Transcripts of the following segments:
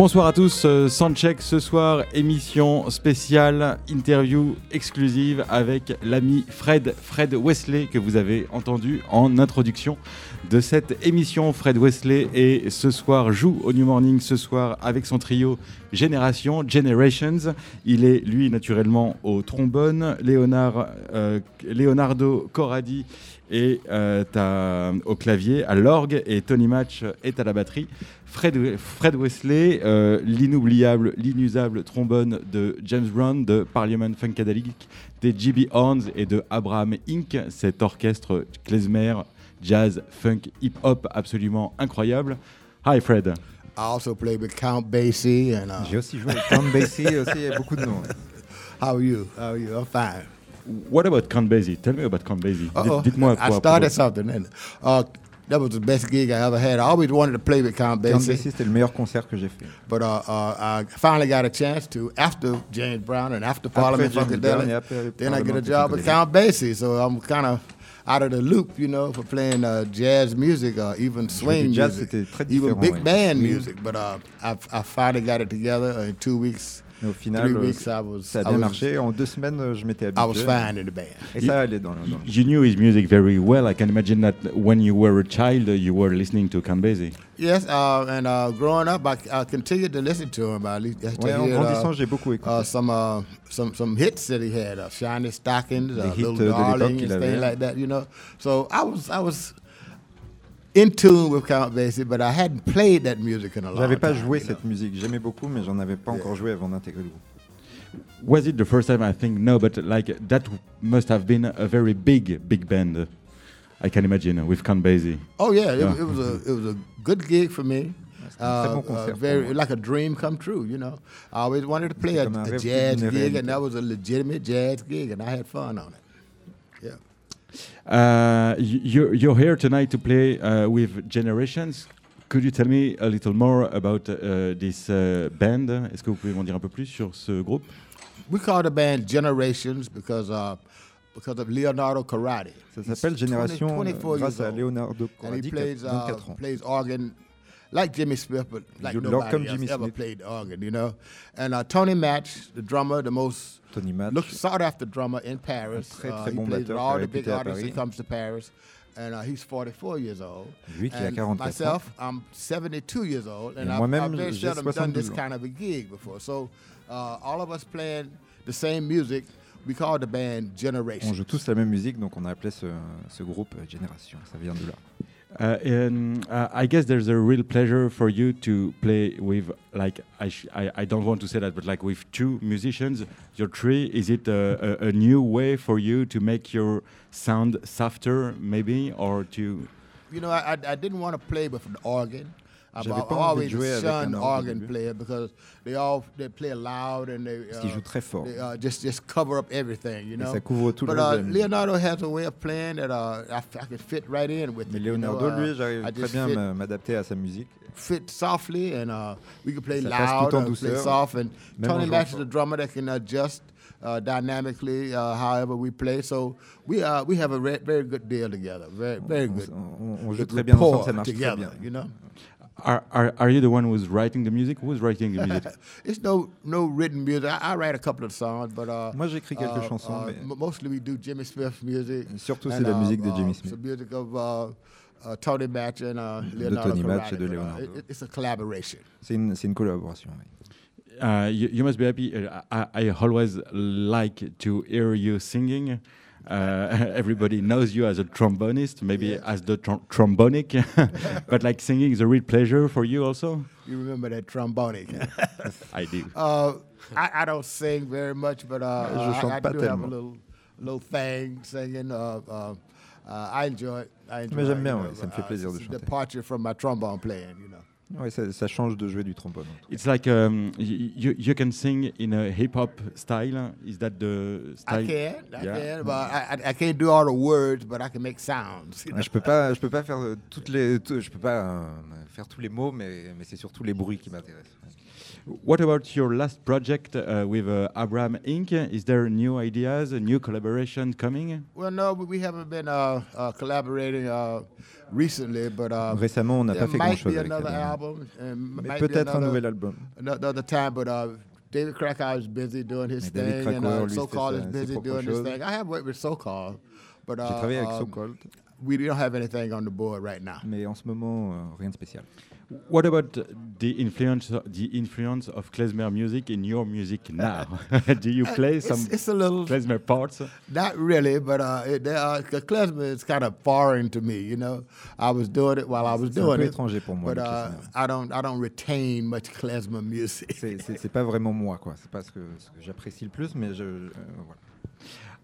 Bonsoir à tous, euh, Soundcheck ce soir, émission spéciale, interview exclusive avec l'ami Fred, Fred Wesley que vous avez entendu en introduction de cette émission. Fred Wesley et ce soir joue au New Morning ce soir avec son trio Génération, Generations. Il est lui naturellement au trombone, euh, Leonardo Corradi est euh, au clavier, à l'orgue et Tony Match est à la batterie. Fred, Fred Wesley, euh, l'inoubliable, l'inusable trombone de James Brown, de Parliament Funkadelic, des GB Horns et de Abraham Inc., cet orchestre klezmer, jazz, funk, hip-hop absolument incroyable. Hi Fred. I also play with Count Basie. And, uh... J'ai aussi joué avec Count Basie, aussi, il y a beaucoup de noms. How are you? How are you? I'm fine. What about Count Basie? Tell me about Count Basie. Dites-moi. I started something. And, uh, that was the best gig I ever had. I always wanted to play with Count Basie. Count Basie, c'était le meilleur concert que j'ai fait. But uh, uh, I finally got a chance to, after James Brown and after Parliament Funkadelic, then I get a job with Count Basie. So I'm kind of out of the loop, you know, for playing uh, jazz music or even swing music, even big band music. But uh, I, I finally got it together in two weeks. Mais au final, weeks, was, ça a bien marché. En deux semaines, je m'étais habitué. I was fine in the band. Et ça allait dans, dans You knew his music very well. I can imagine that when you were a child, you were listening to Basie. Yes, uh, and uh, growing up, I, I continued to listen to him. Least, ouais, en grandissant, j'ai beaucoup écouté. Uh, some, uh, some, some hits that he had, uh, Shiny Stockings, uh, Little Darling, and things like that, you know. So I was, I was in tune with Count Basie, but I hadn't played that music in a long time. J'avais pas joué cette know? musique. J'aimais beaucoup, mais j'en avais pas yeah. encore joué avant d'intégrer le groupe. Was it the first time? I think no, but like that must have been a very big, big band. I can imagine with Count Basie. Oh yeah, yeah. It, it, was a it was a good gig for me. Uh, uh, very like a dream come true, you know. I always wanted to play a, a jazz gig, and that was a legitimate jazz gig, and I had fun on it. Yeah. Uh, you're, you're here tonight to play uh, with Generations. Could you tell me a little more about uh, this uh, band? Est-ce que vous pouvez m'en dire un peu plus sur ce groupe? We call the band Generations because uh, because of Leonardo Corradi. Ça s'appelle Génération 20, euh, grâce à Leonardo Corradi, and he plays, 24 uh, ans. plays organ like Jimmy Smith, but like nobody else ever Smith. played organ, you know. And uh, Tony Match, the drummer, the most Tony Match, look, sought after drummer in Paris. Très, très uh, he bon with all the big artists that comes to Paris and uh, he's 44 years old. Lui qui a 44 myself, I'm 72 years old, and I've, I've very seldom done this kind of a gig before. So uh, all of us playing the same music. We call the band Generation. On joue tous la même musique, donc on a appelé ce, ce groupe Génération. Ça vient de là. Uh, and uh, I guess there's a real pleasure for you to play with, like, I, I, I, don't want to say that, but like with two musicians, your three. Is it a, a, a, new way for you to make your sound softer, maybe, or to? You know, I, I didn't want to play with an organ. I've always shunned organ player because they all they play loud and they, uh, très fort. They, uh, just just cover up everything, you know. ça couvre tout but uh, Leonardo has a way of playing that uh, I, I could fit right in with. Mais Leonardo, you know, lui, j'arrive très bien m'adapter à sa musique. Fit softly and uh, we can play ça loud and play soft and Tony Max is a drummer that can adjust. Uh, dynamically, uh, however we play. So we uh, we have a very good deal together. Very very good. On, on, on joue très bien ensemble, ça marche together, très bien. You know. Are, are, are you the one who's writing the music? Who's writing the music? it's no no written music. I, I, write a couple of songs, but uh, moi j'écris quelques uh, chansons. Uh, mais... Mostly we do Jimmy Smith music. Surtout c'est la musique de Jimmy Smith. Some music of uh, Tony Match and Leonardo de Tony Match et de Leonardo. It, it's a collaboration. C'est une c'est une collaboration. Oui. Uh, you, you, must be happy. I, I, always like to hear you singing. Uh, everybody knows you as a trombonist, maybe yeah. as the tr trombonic, but like singing is a real pleasure for you also. You remember that trombonic? I do. Uh, I, I, don't sing very much, but uh, uh I, I, do have a little little thing singing. Uh, uh, I enjoy it. I enjoy Mais j'aime bien, ouais, ça me fait plaisir de chanter. Departure from my trombone playing, you know. Ouais, ça, ça, change de jouer du trombone. It's like um, you, you can sing in a hip hop style. Is that the style? I can, I yeah. can, but I, I can't do all the words, but I can make sounds. Ouais, je peux pas, je peux pas faire toutes les, tout, je peux pas euh, faire tous les mots, mais, mais c'est surtout les bruits qui m'intéressent. What about your last project uh, with uh, Abraham Inc? Is there new ideas, a new collaboration coming? Well, no, we haven't been uh, uh collaborating uh, recently, but uh, récemment, on n'a pas fait grand-chose avec album, Mais peut-être un nouvel album. Another time, but David Krakauer is busy doing his thing, and uh, SoCal is busy doing his thing. I have worked with SoCal, but uh, J'ai travaillé avec um, SoCal. We don't have anything on the board right now. Mais en ce moment, euh, rien de spécial. What about the influence the influence of klezmer music in your music now? Do you play uh, some it's, a little klezmer parts? Not really, but uh, it, uh, klezmer is kind of foreign to me. You know, I was doing it while I was doing it. pour moi, but uh, I don't I don't retain much klezmer music. C'est pas vraiment moi quoi. C'est pas ce que, ce que j'apprécie le plus, mais je euh, voilà.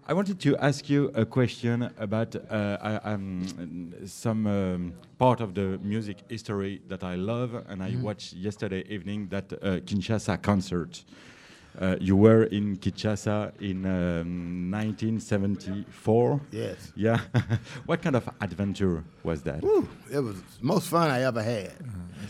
I wanted to ask you a question about uh, um, some um, part of the music history that I love, and I mm. watched yesterday evening that uh, Kinshasa concert. Uh, you were in Kinshasa in um, 1974. Yes. Yeah. what kind of adventure was that? Ooh, it was the most fun I ever had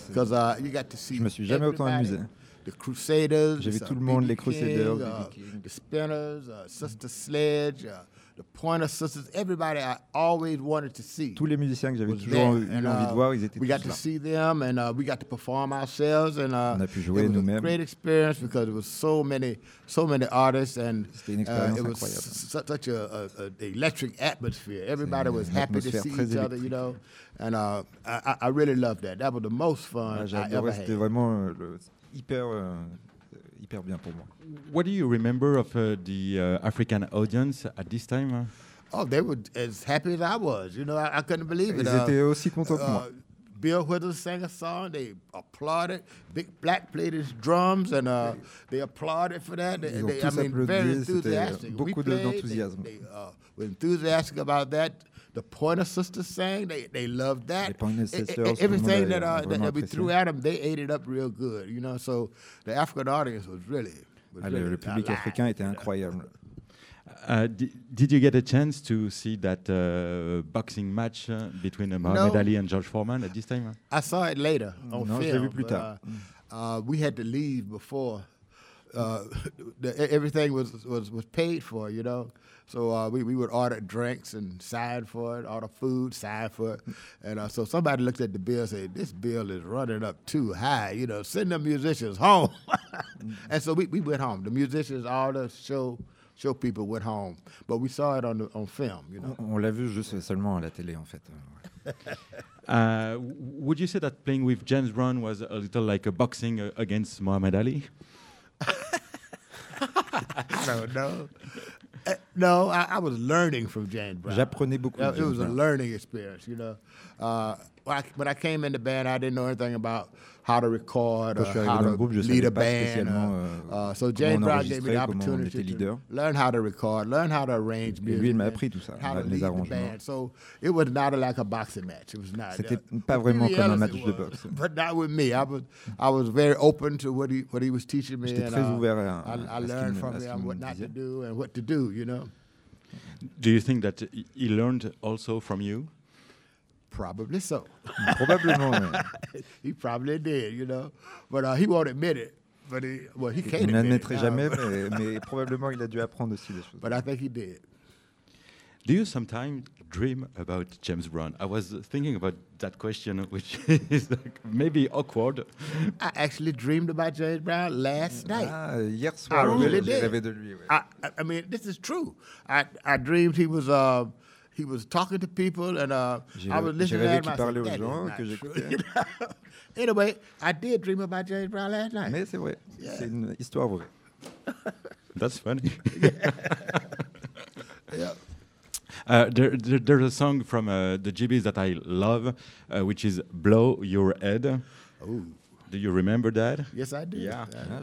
because uh, you got to see. Je me suis jamais autant amusé. The Crusaders. J'ai vu tout le monde, les Crusaders, uh, the Spinners, uh, Sister Sledge, uh, the Pointer Sisters. Everybody I always wanted to see. Tous les musiciens que j'avais toujours eu and, envie de voir, ils étaient We got to see them, and uh, we got to perform ourselves, and uh, on a pu jouer it was nous-mêmes. a great experience because it was so many, so many artists, and uh, it was such a, a, a, electric atmosphere. Everybody was happy to see each other, you know, and uh, I, I really loved that. That was the most fun I ever had. C'était vraiment le hyper, euh, hyper bien pour moi. What do you remember of uh, the uh, African audience at this time? Oh, they were as happy as I was. You know, I, I couldn't believe it. Ils étaient uh, aussi contents que moi. Bill Withers sang a song. They applauded. Big Black played his drums, and uh, they applauded for that. They, they, I mean, very enthusiastic. Beaucoup d'enthousiasme. They, they uh, were enthusiastic about that. The Pointer Sisters sang. They they loved that. Les Pointer Sisters. Everything that, uh, that, that we threw at them, they ate it up real good. You know, so the African audience was really. Was ah, really le public africain était incroyable. Uh, did you get a chance to see that uh, boxing match uh, between uh, Muhammad no. Ali and George Foreman at this time? I saw it later on non, film. Vu plus tard. But, uh, we had to leave before uh, the, everything was, was was paid for. You know. So uh, we, we would order drinks and sign for it, order food, sign for it. And uh, so somebody looked at the bill and said, this bill is running up too high. You know, send the musicians home. and so we, we went home. The musicians, all the show show people went home. But we saw it on, the, on film, you know. On l'a vu juste seulement à la télé, en fait. uh, would you say that playing with James Brown was a little like a boxing uh, against Muhammad Ali? I don't know. Uh, no, I, I, was learning from James Brown. J'apprenais beaucoup. It, was a learning experience, you know. Uh, when I, when I came in the band, I didn't know anything about how to record, uh, how to groupe, lead a band. Uh, uh, so James Brown gave me the opportunity to learn how to record, learn how to arrange music. Et lui, il m'a appris tout ça, les arrangements. So it was not like a boxing match. It was not. C'était pas vraiment comme un match de boxe. But not with me. I was I was very open to what he what he was teaching me. J'étais très uh, ouvert à, I, I learned from him what not to do and what to do. You know. Do you think that he learned also from you? Probably so. Probablement. he probably did, you know, but uh, he won't admit it. But he, well, he can't. Il n'admettrait jamais, mais, mais, probablement il a dû apprendre aussi des choses. But I think he did. Do you sometimes dream about James Brown? I was thinking about that question, which is like maybe awkward. I actually dreamed about James Brown last night. Ah, hier soir, I really j'ai rêvé de lui. Ouais. I, I mean, this is true. I, I dreamed he was. Uh, he was talking to people, and uh, I was listening to him. Parlait aux gens, que j'écoutais. anyway, I did dream about James Brown last night. Mais c'est vrai, yeah. c'est une histoire vraie. That's funny. yeah. Uh, there, there, there's a song from uh, the GBs that I love, uh, which is "Blow Your Head." Ooh. Do you remember that? Yes, I do. Yeah. yeah.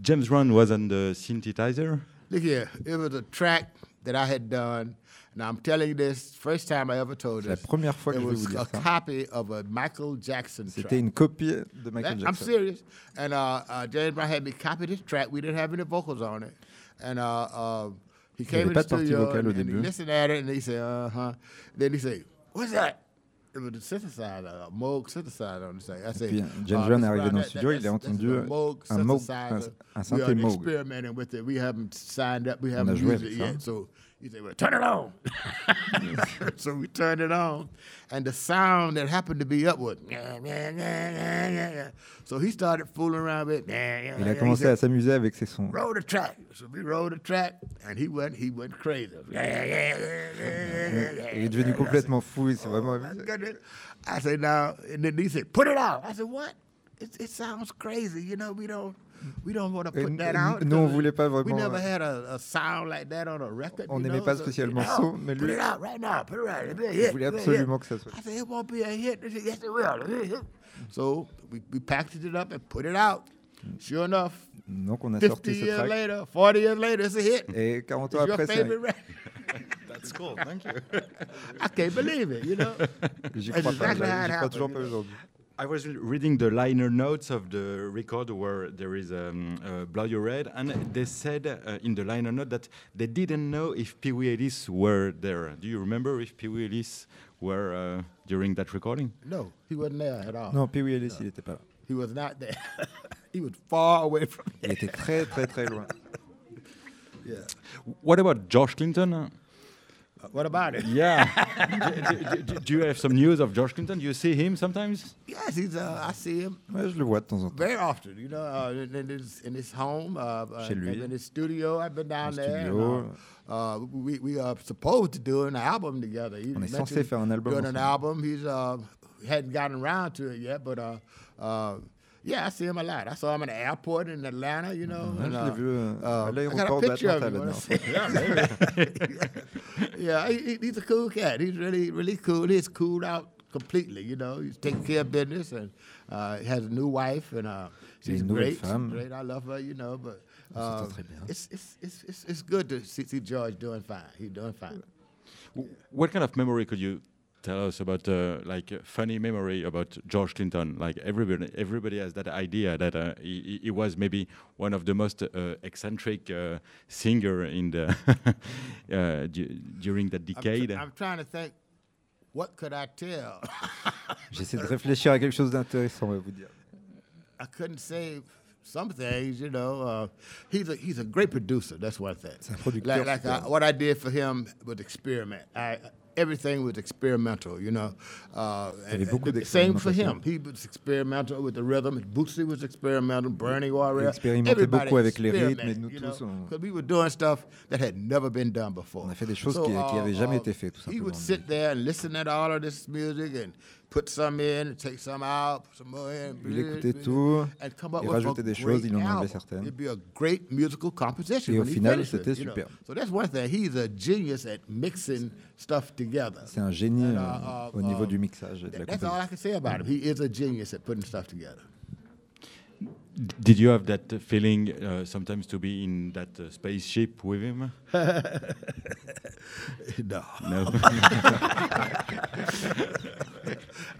James Brown was on the synthesizer. Look here, it was a track that I had done. Now I'm telling you this, first time I ever told this. La première fois que it je was vais vous a dire ça. copy of a Michael Jackson track. C'était une copie de Michael Jackson. I'm serious. And uh, uh, James Brown had me copy this track. We didn't have any vocals on it. And uh, uh, he came in the studio and, and he listened at it and he said, uh huh. Then he said, What's that? It was a synthesizer, a Moog synthesizer on the side. I said, puis James uh, Brown est arrivé dans le studio, il a entendu un Moog, un, un synthé Moog. experimenting with it. We haven't signed up, we haven't used it yet. So he said, well, turn it on. so we turned it on. And the sound that happened to be up was, so he started fooling around with, Il a commencé said, à s'amuser avec ses sons. Roll the track. So we rolled the track, and he went, he went crazy. Il est devenu complètement fou, c'est vraiment I said, now, and then he said, put it out. I said, what? It, it sounds crazy. You know, we don't, we don't want to put that out. Nous, on voulait pas We vraiment. never had a, a sound like that on a record. On n'aimait pas so, spécialement son, mais Put lui, it out right now. Put it right. It'll be a il hit. voulait absolument que ça soit. I said, it won't be a hit. They said, yes, it will. So we, we packaged it up and put it out. Sure enough, Donc on a 50 sorti ce years track. later, 40 years later, it's a hit. Et 40 ans It's your après, c'est favorite record. That's cool. Thank you. I can't believe it, you know? J'y crois pas, exactly how it j'y crois toujours pas aujourd'hui. I was reading the liner notes of the record where there is um, uh, Blow Your Head, and they said uh, in the liner note that they didn't know if Pee Wee Ellis were there. Do you remember if Pee Wee Ellis were uh, during that recording? No, he wasn't there at all. Non, Pee Wee Ellis, il était pas là. He was not there. he was far away from Il était très très très loin. Yeah. What about George Clinton? What about it? Yeah. do, do- do you have some news of George Clinton? Do you see him sometimes? Yes, he's. Uh, I see him Ouais, je le vois de temps en temps. very often. You know, uh, in, in his in his home, uh, uh, Chez lui. in his studio. I've been down there. and, studio. uh, uh, we we are supposed to do an album together. He On est censé faire un album Doing an album. He's uh, hadn't gotten around to it yet, but uh, uh, yeah, I see him a lot. I saw him in the airport in Atlanta. You know, Ouais, and, uh, vu uh, à I got a picture of d'Atlanta him. la wanna dernière fois. see? yeah, he, he- he's a cool cat. He's really, really cool. He's cooled out completely. You know, he's taking care of business and uh, he has a new wife and uh, she's great. femme. She's great. I love her. You know, but On uh, s'entend très bien. it's, it's it's it's it's good to see, see George doing fine. He's doing fine. W- What kind of memory could you tell us about, uh, like, a funny memory about George Clinton? Like, everybody, everybody has that idea that uh, he, he- he was maybe one of the most uh, eccentric uh, singer in the uh, du- during that I'm, tr- decade. I'm trying to think. What could I tell? J'essaie de réfléchir à quelque chose d'intéressant, on va vous dire. I couldn't say some things, you know. Uh, he's a he's a great producer. That's one thing. un Like, like I, what I did for him was experiment. I everything was experimental, you know. Uh, and- the same for him. He was experimental with the rhythm. Bootsy was experimental. Bernie Warrior. expérimentait Everybody beaucoup avec les rythmes, experimented, you know, on- we were doing stuff that had never been done before. On a fait des choses qui- qui avaient jamais été faites, tout He would sit there and listen at all of this music and put some in take some out, put some more in. Il écoutait tout, and come up il with a rajoutait des choses, il en enlevait certaines. It'd be a great musical composition. Et au he final, c'était superbe. So that's one thing. He's a genius at mixing stuff together. C'est un génie And, euh, uh, uh, au niveau uh, du mixage et de la That's all I composition. Did you have that feeling uh, sometimes to be in that uh, spaceship with him? no, No.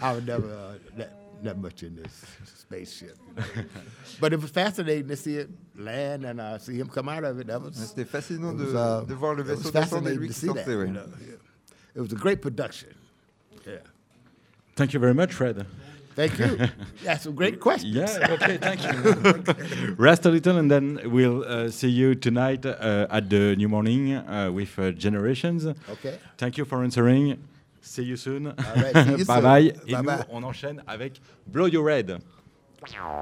I would never uh, that, that much in this spaceship. you know. but it was fascinating to see it land and uh, see him come out of it. That was C'était fascinant it de, was, uh, de voir le it was vaisseau descendre et fascinating lui to qui see that. you know, yeah. It was a great production. Yeah. Thank you very much, Fred. Thank you. That's a great question. Yeah, okay, thank you. Rest a little and then we'll uh, see you tonight uh, at the New Morning uh, with uh, Generations. Okay. Thank you for answering. See you soon. Right, see you bye soon. bye. Et Bye nous, bye. on enchaîne avec Blow Your Red. Thank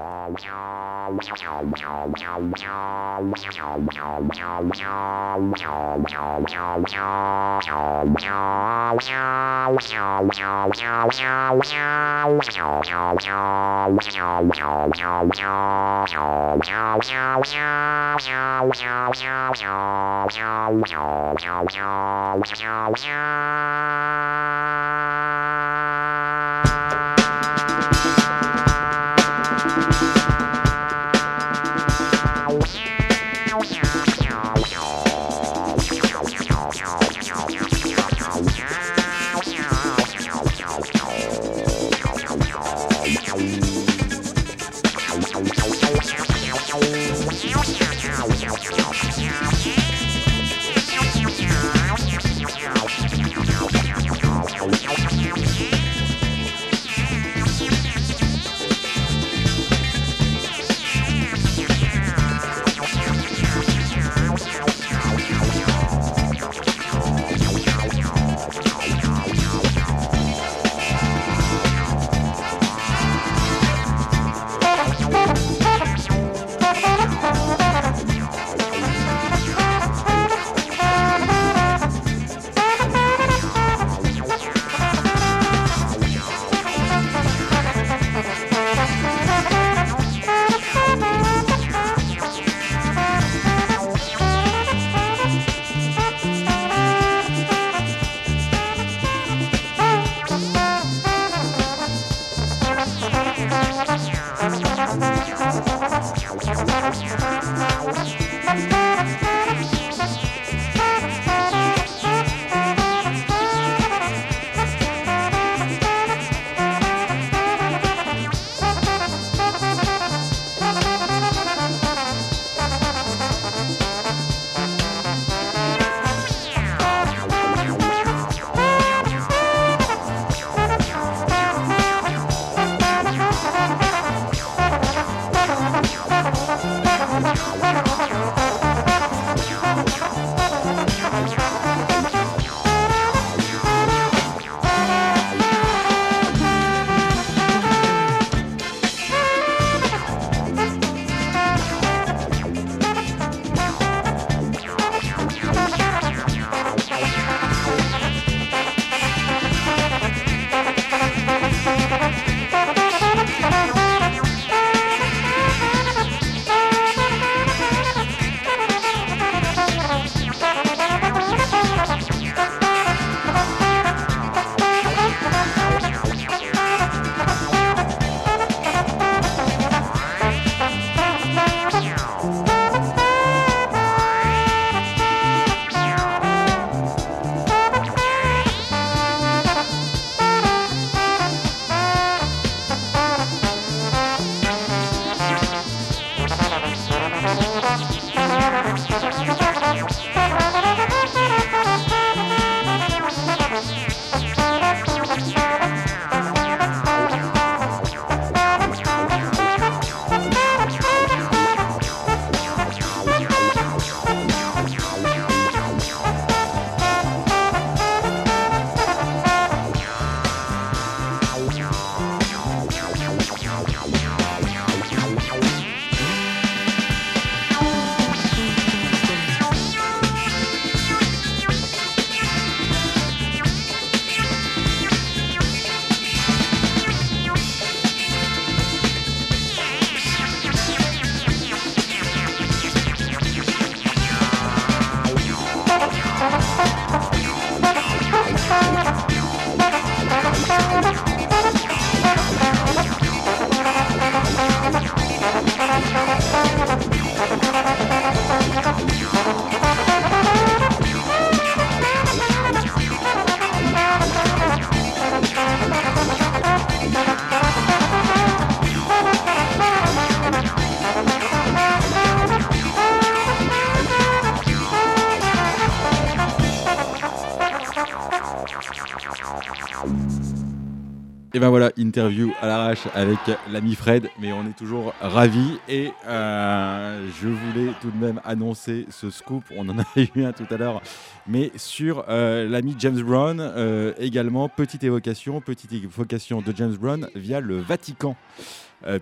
Et ben voilà, interview à l'arrache avec l'ami Fred, mais on est toujours ravis. Et euh, je voulais tout de même annoncer ce scoop, on en a eu un tout à l'heure, mais sur euh, l'ami James Brown euh, également. Petite évocation, petite évocation de James Brown via le Vatican.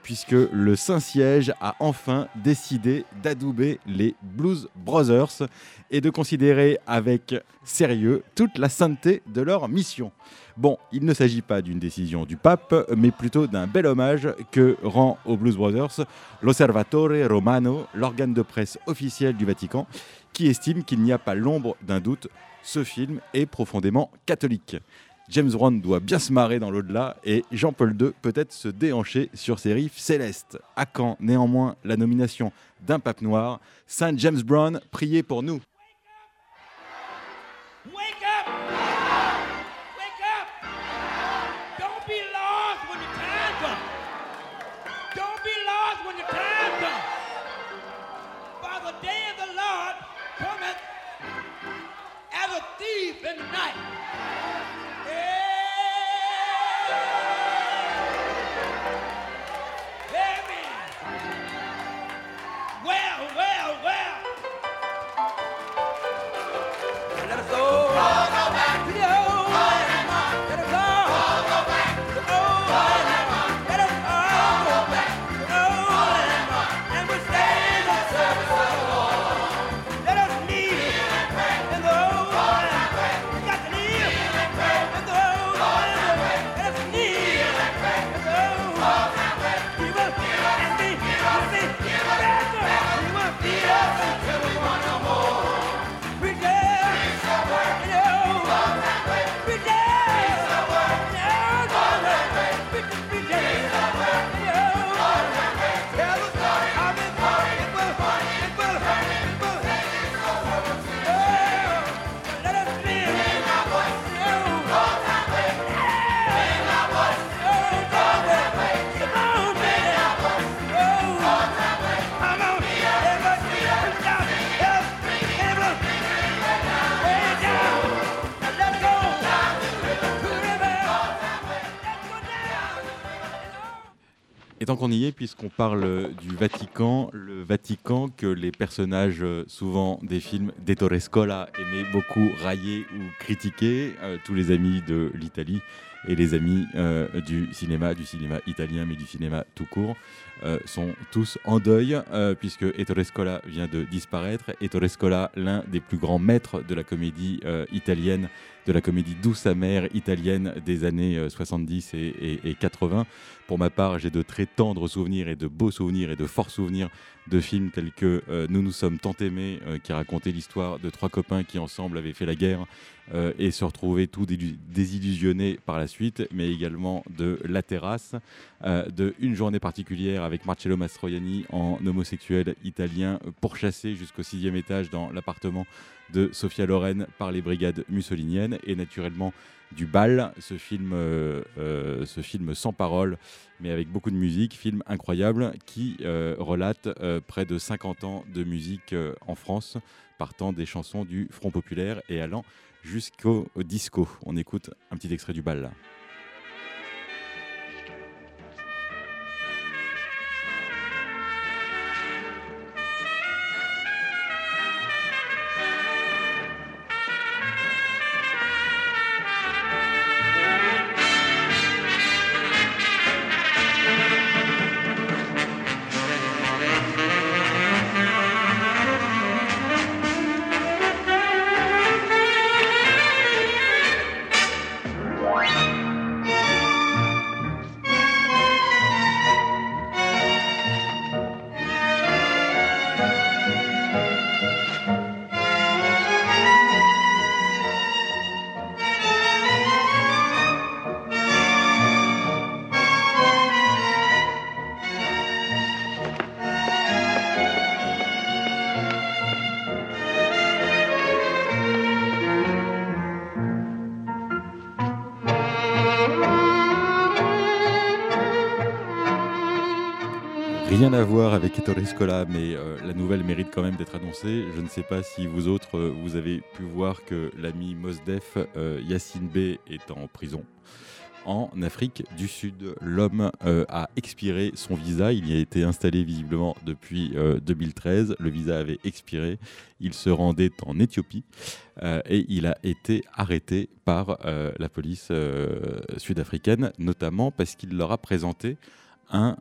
Puisque le Saint-Siège a enfin décidé d'adouber les Blues Brothers et de considérer avec sérieux toute la sainteté de leur mission. Bon, il ne s'agit pas d'une décision du pape, mais plutôt d'un bel hommage que rend aux Blues Brothers l'Osservatore Romano, l'organe de presse officiel du Vatican, qui estime qu'il n'y a pas l'ombre d'un doute, ce film est profondément catholique. James Brown doit bien se marrer dans l'au-delà et Jean-Paul II peut-être se déhancher sur ses riffs célestes. À quand néanmoins la nomination d'un pape noir Saint James Brown, priez pour nous. Et tant qu'on y est, puisqu'on parle du Vatican, le Vatican que les personnages euh, souvent des films d'Ettore Scola aimaient beaucoup railler ou critiquer, euh, tous les amis de l'Italie et les amis euh, du cinéma, du cinéma italien, mais du cinéma tout court, sont tous en deuil, puisque Ettore Scola vient de disparaître. Ettore Scola, l'un des plus grands maîtres de la comédie italienne, de la comédie douce amère italienne des années 70 et, et 80. Pour ma part, j'ai de très tendres souvenirs et de beaux souvenirs et de forts souvenirs de films tels que euh, Nous nous sommes tant aimés, euh, qui racontait l'histoire de trois copains qui ensemble avaient fait la guerre euh, et se retrouvaient tout désillusionnés par la suite, mais également de La Terrasse, de Une journée particulière avec Marcello Mastroianni en homosexuel italien pourchassé jusqu'au sixième étage dans l'appartement de Sofia Loren par les brigades mussoliniennes et naturellement du bal, ce film, euh, euh, sans parole, mais avec beaucoup de musique, film incroyable qui euh, relate près de 50 ans de musique en France, partant des chansons du Front Populaire et allant jusqu'au disco. On écoute un petit extrait du bal rien à voir avec Ettore Scola, mais euh, la nouvelle mérite quand même d'être annoncée. Je ne sais pas si vous autres, euh, vous avez pu voir que l'ami Mosdef, euh, Yassine B, est en prison. en Afrique du Sud. L'homme euh, a expiré son visa, il y a été installé visiblement depuis 2013, euh, le visa avait expiré, il se rendait en Éthiopie et il a été arrêté par la police sud-africaine, notamment parce qu'il leur a présenté un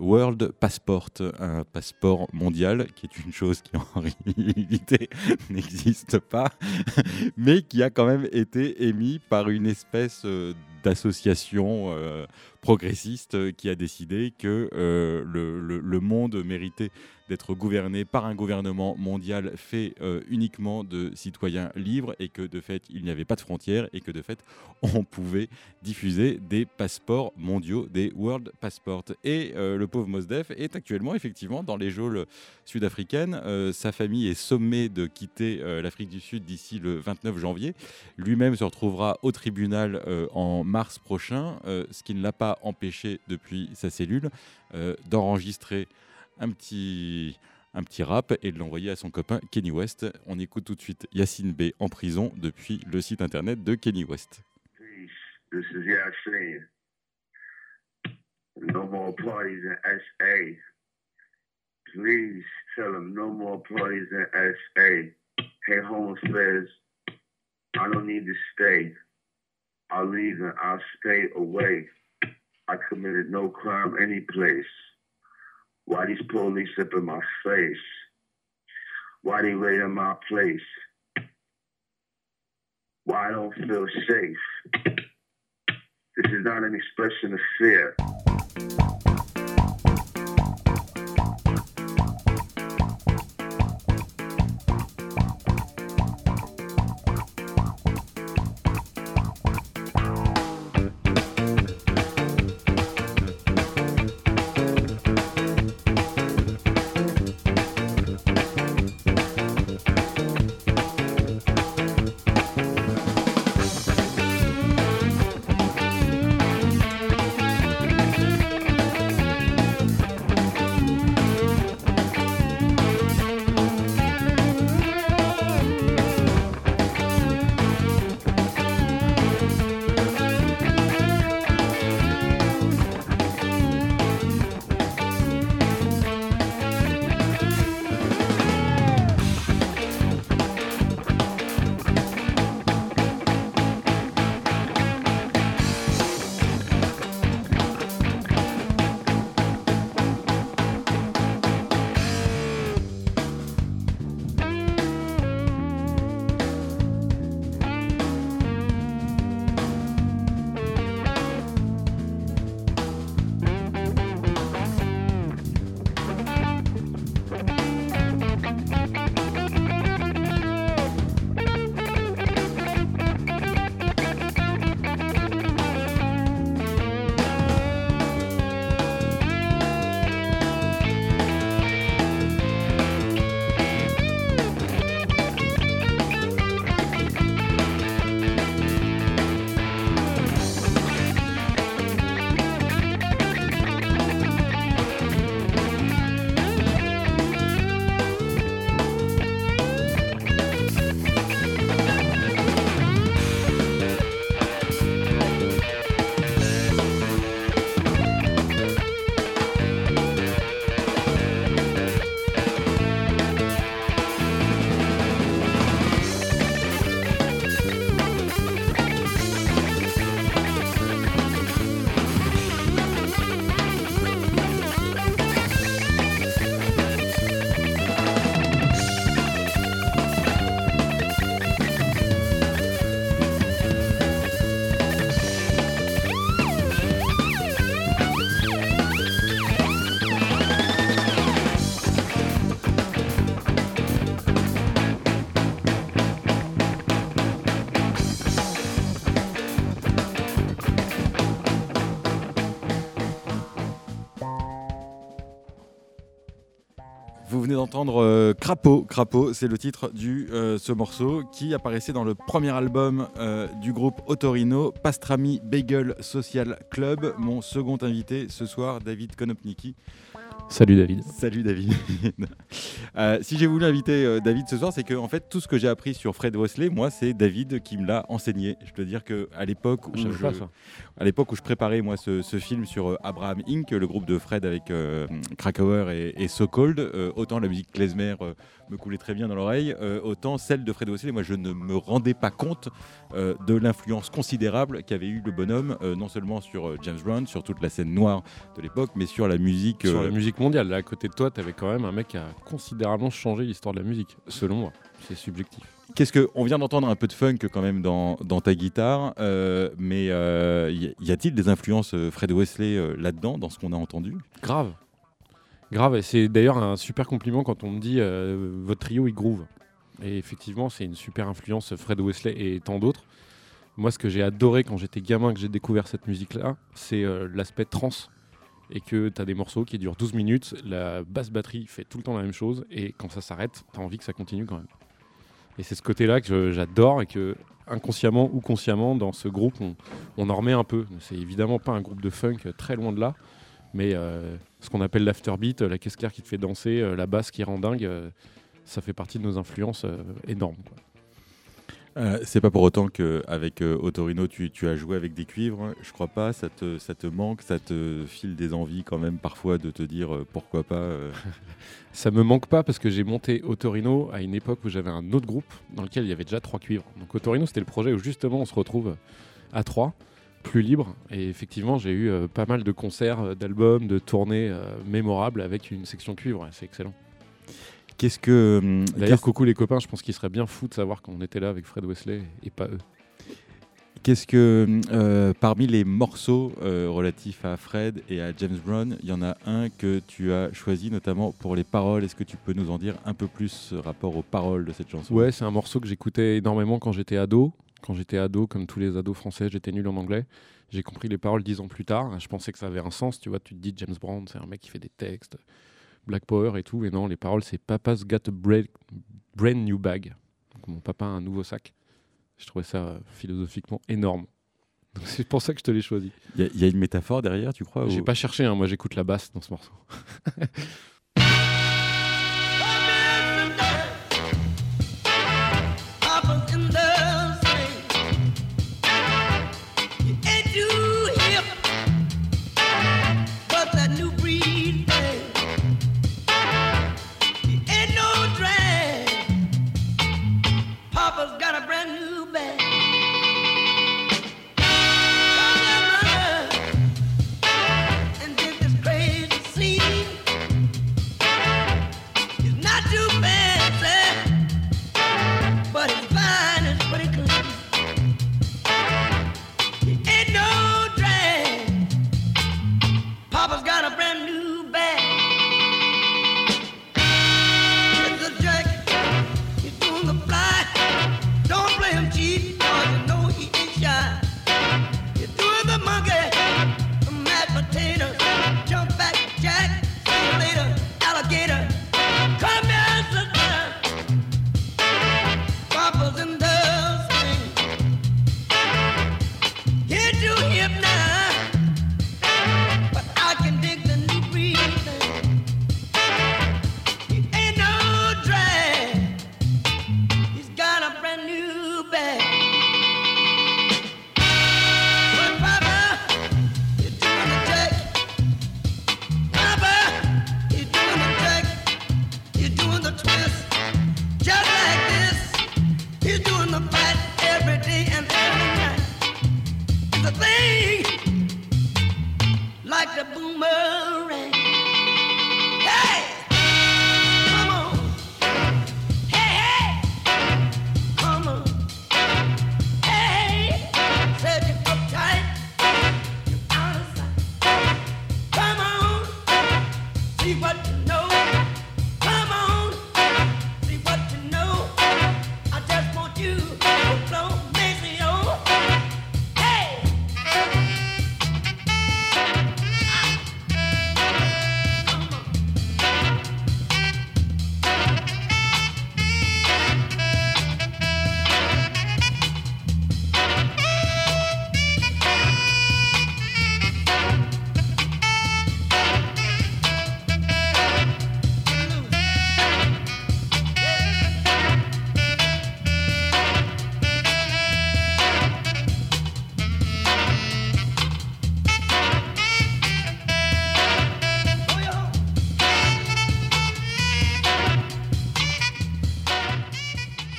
World Passport, un passeport mondial, qui est une chose qui en réalité n'existe pas, mais qui a quand même été émis par une espèce d'association euh, progressiste qui a décidé que euh, le, monde méritait d'être gouverné par un gouvernement mondial fait euh, uniquement de citoyens libres et que de fait il n'y avait pas de frontières et que de fait on pouvait diffuser des passeports mondiaux, des World Passports. Et le pauvre Mosdef est actuellement effectivement dans les geôles sud-africaines. sa famille est sommée de quitter l'Afrique du Sud d'ici le 29 janvier. Lui-même se retrouvera au tribunal en mars prochain, euh, ce qui ne l'a pas empêché depuis sa cellule euh, d'enregistrer un petit, un petit rap et de l'envoyer à son copain Kenny West. On écoute tout de suite Yacine B en prison depuis le site internet de Kenny West. This is. No more parties in SA. Please tell them no more parties in SA. Hey, home says, I don't need to stay. I'll leave and I'll stay away. I committed no crime any place. Why these police up in my face? Why they raid in my place? Why I don't feel safe? This is not an expression of fear. Euh, Crapaud. Crapaud, c'est le titre de euh, ce morceau qui apparaissait dans le premier album euh, du groupe Otorino, Pastrami Bagel Social Club. Mon second invité ce soir, David Konopniki. Salut David. Salut David. Euh, si j'ai voulu inviter euh, David ce soir, c'est que en fait tout ce que j'ai appris sur Fred Wesley, moi c'est David qui me l'a enseigné. Je peux dire que à l'époque où je, à l'époque où je préparais moi ce, film sur euh, Abraham Inc, le groupe de Fred avec Krakauer et, et So Cold, autant la musique klezmer me coulait très bien dans l'oreille, autant celle de Fred Wesley, moi je ne me rendais pas compte de l'influence considérable qu'avait eu le bonhomme, non seulement sur James Brown, sur toute la scène noire de l'époque, mais sur la musique. Sur la musique mondiale. Là, à côté de toi, tu avais quand même un mec qui a considérablement changé l'histoire de la musique, selon moi. C'est subjectif. Qu'est-ce que on vient d'entendre un peu de funk quand même dans, dans ta guitare, euh, mais euh, y a-t-il des influences euh, Fred Wesley là-dedans, dans ce qu'on a entendu? Grave, grave. Et c'est d'ailleurs un super compliment quand on me dit votre trio il groove. Et effectivement, c'est une super influence Fred Wesley et tant d'autres. Moi, ce que j'ai adoré quand j'étais gamin, que j'ai découvert cette musique-là, c'est l'aspect trans et que tu as des morceaux qui durent 12 minutes, la basse batterie fait tout le temps la même chose, et quand ça s'arrête, tu as envie que ça continue quand même. Et c'est ce côté-là que j'adore et que inconsciemment ou consciemment, dans ce groupe, on, en remet un peu. C'est évidemment pas un groupe de funk, très loin de là, mais euh, ce qu'on appelle l'afterbeat, la caisse claire qui te fait danser, euh, la basse qui rend dingue, euh, ça fait partie de nos influences énormes. Euh, c'est pas pour autant qu'avec euh, Otorino, tu, as joué avec des cuivres. Hein. Je crois pas. Ça te, manque, ça te file des envies quand même parfois de te dire euh, pourquoi pas. ça me manque pas parce que j'ai monté Otorino à une époque où j'avais un autre groupe dans lequel il y avait déjà trois cuivres. Donc Otorino, c'était le projet où justement on se retrouve à trois, plus libre. Et effectivement, j'ai eu pas mal de concerts, d'albums, de tournées mémorables avec une section cuivre. C'est excellent. Qu'est-ce que. Hum, D'ailleurs, coucou les copains, je pense qu'il serait bien fou de savoir qu'on était là avec Fred Wesley et pas eux. Qu'est-ce que, hum, euh, parmi les morceaux euh, relatifs à Fred et à James Brown, il y en a un que tu as choisi notamment pour les paroles. Est-ce que tu peux nous en dire un peu plus rapport aux paroles de cette chanson? Ouais, c'est un morceau que j'écoutais énormément quand j'étais ado. Quand j'étais ado, comme tous les ados français, j'étais nul en anglais. J'ai compris les paroles dix ans plus tard. Je pensais que ça avait un sens. Tu vois, tu te dis James Brown, c'est un mec qui fait des textes Black Power et tout. Et non, les paroles, c'est Papa's got a brand new bag. Donc, mon papa a un nouveau sac. Je trouvais ça euh, philosophiquement énorme. C'est pour ça que je te l'ai choisi. Il y, a une métaphore derrière, tu crois J'ai pas cherché, hein. moi j'écoute la basse dans ce morceau.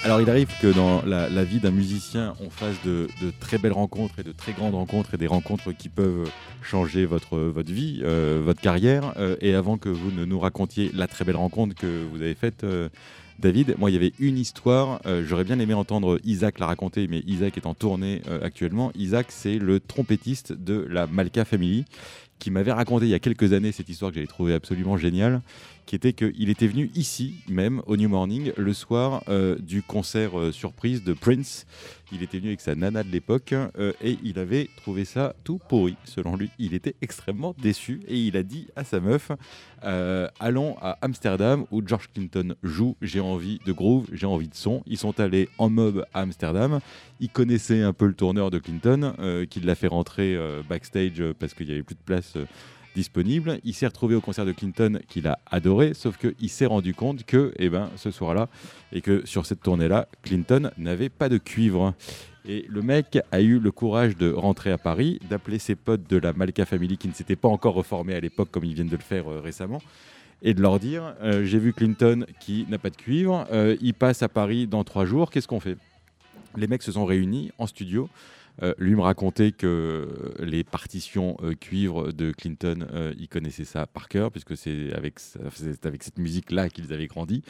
Alors il arrive que dans la, vie d'un musicien, on fasse de, très belles rencontres et de très grandes rencontres et des rencontres qui peuvent changer votre, votre vie, euh, votre carrière. Euh, et avant que vous ne nous racontiez la très belle rencontre que vous avez faite, euh, David, moi il y avait une histoire, j'aurais bien aimé entendre Isaac la raconter, mais Isaac est en tournée actuellement. Isaac, c'est le trompettiste de la Malka Family qui m'avait raconté il y a quelques années cette histoire que j'avais trouvée absolument géniale qui était qu'il était venu ici même au New Morning le soir euh, du concert euh, surprise de Prince. Il était venu avec sa nana de l'époque euh, et il avait trouvé ça tout pourri. Selon lui, il était extrêmement déçu et il a dit à sa meuf allons à Amsterdam où George Clinton joue. J'ai envie de groove, j'ai envie de son. Ils sont allés en mob à Amsterdam. Ils connaissaient un peu le tourneur de Clinton qui l'a fait rentrer backstage parce qu'il n'y avait plus de place disponible. Il s'est retrouvé au concert de Clinton qu'il a adoré, sauf qu'il s'est rendu compte que eh ben, ce soir-là, et que sur cette tournée-là, Clinton n'avait pas de cuivre. Et le mec a eu le courage de rentrer à Paris, d'appeler ses potes de la Malka Family qui ne s'étaient pas encore reformés à l'époque comme ils viennent de le faire euh, récemment, et de leur dire euh, j'ai vu Clinton qui n'a pas de cuivre, euh, il passe à Paris dans trois jours, qu'est-ce qu'on fait? Les mecs se sont réunis en studio euh, lui me racontait que les partitions euh, cuivre de Clinton, euh, il connaissait ça par cœur, puisque c'est avec, avec cette musique-là qu'ils avaient grandi.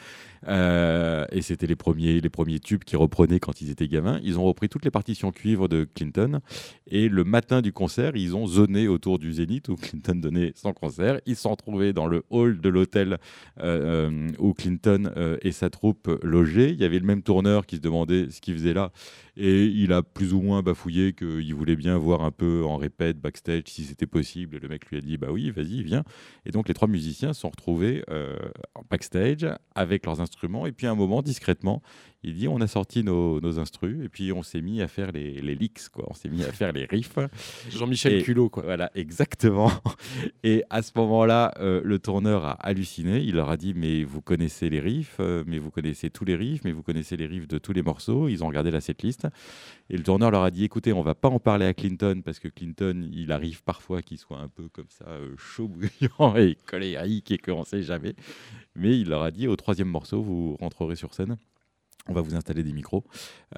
et c'était les premiers, les premiers tubes qu'ils reprenaient quand ils étaient gamins. Ils ont repris toutes les partitions cuivre de Clinton. Et le matin du concert, ils ont zoné autour du Zénith où Clinton donnait son concert. Ils se sont retrouvés dans le hall de l'hôtel où Clinton et sa troupe logeaient. Il y avait le même tourneur qui se demandait ce qu'il faisait là. Et il a plus ou moins bafouillé qu'il voulait bien voir un peu en répète, backstage, si c'était possible. Et le mec lui a dit Bah oui, vas-y, viens. Et donc les trois musiciens se sont retrouvés euh, en backstage avec leurs instruments. Et puis à un moment, discrètement, il dit on a sorti nos, nos instrus et puis on s'est mis à faire les, les licks, quoi. On s'est mis à faire les riffs. Jean-Michel Culot, quoi. Voilà, exactement. Et à ce moment-là, euh, le tourneur a halluciné. Il leur a dit mais vous connaissez les riffs, euh, mais vous connaissez tous les riffs, mais vous connaissez les riffs de tous les morceaux. Ils ont regardé la setlist. Et le tourneur leur a dit écoutez, on va pas en parler à Clinton parce que Clinton, il arrive parfois qu'il soit un peu comme ça, euh, chaud bouillant et colérique et qu'on sait jamais. Mais il leur a dit au troisième morceau, vous rentrerez sur scène on va vous installer des micros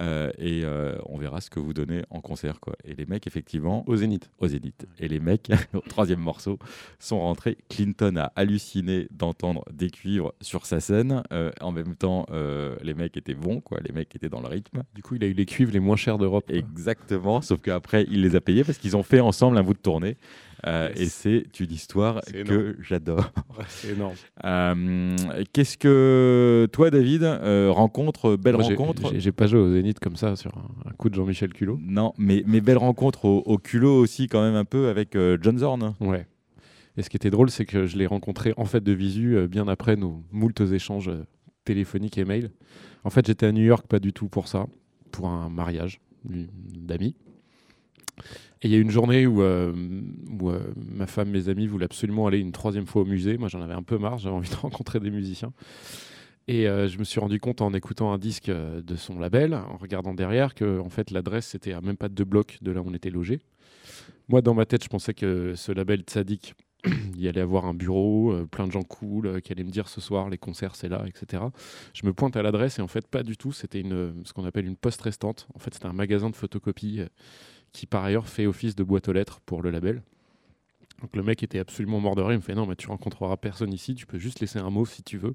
euh, et euh, on verra ce que vous donnez en concert. Quoi. Et les mecs, effectivement. Au Zénith. Au Zénith. Et les mecs, au troisième morceau, sont rentrés. Clinton a halluciné d'entendre des cuivres sur sa scène. Euh, en même temps, les mecs étaient bons, quoi. les mecs étaient dans le rythme. Du coup, il a eu les cuivres les moins chers d'Europe. Exactement, sauf qu'après, il les a payés parce qu'ils ont fait ensemble un bout de tournée. Euh, et c'est une histoire que j'adore. c'est énorme. Euh, qu'est-ce que toi, David, euh, rencontre, belle rencontre J'ai pas joué au Zénith comme ça sur un, coup de Jean-Michel Culot. Non, mais, mais belle rencontre au, culot aussi, quand même un peu avec John Zorn. Ouais. Et ce qui était drôle, c'est que je l'ai rencontré en fait de visu bien après nos moultes échanges téléphoniques et mails. En fait, j'étais à New York pas du tout pour ça, pour un mariage d'amis. Et il y a une journée où, euh, euh, ma femme, mes amis voulaient absolument aller une troisième fois au musée. Moi, j'en avais un peu marre, j'avais envie de rencontrer des musiciens. Et euh, je me suis rendu compte en écoutant un disque de son label, en regardant derrière, que en fait, l'adresse, c'était à même pas deux blocs de là où on était logé. Moi, dans ma tête, je pensais que ce label Tzadik, il allait avoir un bureau, plein de gens cool, qui allaient me dire ce soir, les concerts, c'est là, etc. Je me pointe à l'adresse et en fait, pas du tout. C'était ce qu'on appelle une poste restante. En fait, c'était un magasin de photocopie qui par ailleurs fait office de boîte aux lettres pour le label. Donc le mec était absolument mort de rire. Il me fait non, mais tu rencontreras personne ici. Tu peux juste laisser un mot si tu veux.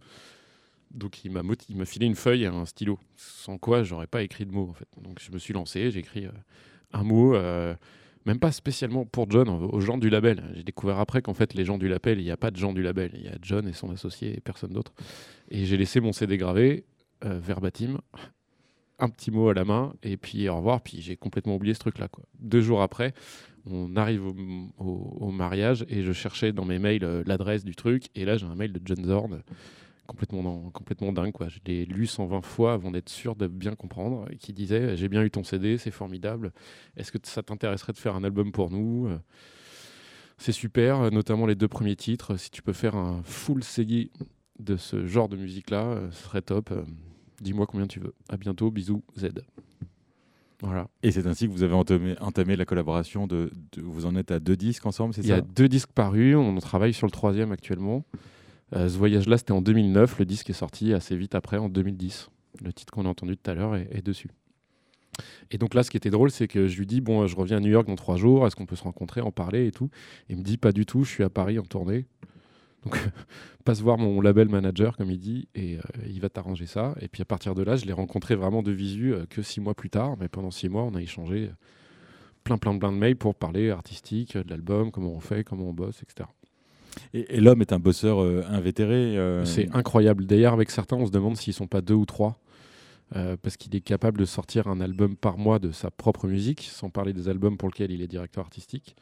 Donc il m'a il m'a filé une feuille et un stylo. Sans quoi j'aurais pas écrit de mots en fait. Donc je me suis lancé. J'ai écrit euh, un mot. Euh, même pas spécialement pour John, aux gens du label. J'ai découvert après qu'en fait, les gens du label, il n'y a pas de gens du label. Il y a John et son associé et personne d'autre. Et j'ai laissé mon CD gravé, euh, verbatim, un petit mot à la main et puis au revoir. Puis j'ai complètement oublié ce truc-là. Deux jours après, on arrive au, mariage et je cherchais dans mes mails euh, l'adresse du truc. Et là, j'ai un mail de John Zorn complètement, complètement dingue. Quoi. Je l'ai lu 120 fois avant d'être sûr de bien comprendre. Qui disait J'ai bien eu ton CD, c'est formidable. Est-ce que ça t'intéresserait de faire un album pour nous? C'est super, notamment les deux premiers titres. Si tu peux faire un full CD de ce genre de musique-là, euh, ce serait top. Dis-moi combien tu veux. À bientôt, bisous, Z. Voilà. Et c'est ainsi que vous avez entamé, entamé la collaboration. De, vous en êtes à deux disques ensemble, c'est ça Il y a deux disques parus. On travaille sur le troisième actuellement. Euh, ce voyage-là, c'était en 2009. Le disque est sorti assez vite après, en 2010. Le titre qu'on a entendu tout à l'heure est, dessus. Et donc là, ce qui était drôle, c'est que je lui dis Bon, je reviens à New York dans trois jours, est-ce qu'on peut se rencontrer, en parler et tout? Il me dit Pas du tout, je suis à Paris en tournée. Donc, passe voir mon label manager, comme il dit, et euh, il va t'arranger ça. Et puis à partir de là, je l'ai rencontré vraiment de visu euh, que six mois plus tard. Mais pendant six mois, on a échangé plein, plein, plein de mails pour parler artistique, de l'album, comment on fait, comment on bosse, etc. Et, l'homme est un bosseur euh, invétéré. C'est incroyable. D'ailleurs, avec certains, on se demande s'ils sont pas deux ou trois. parce qu'il est capable de sortir un album par mois de sa propre musique, sans parler des albums pour lesquels il est directeur artistique.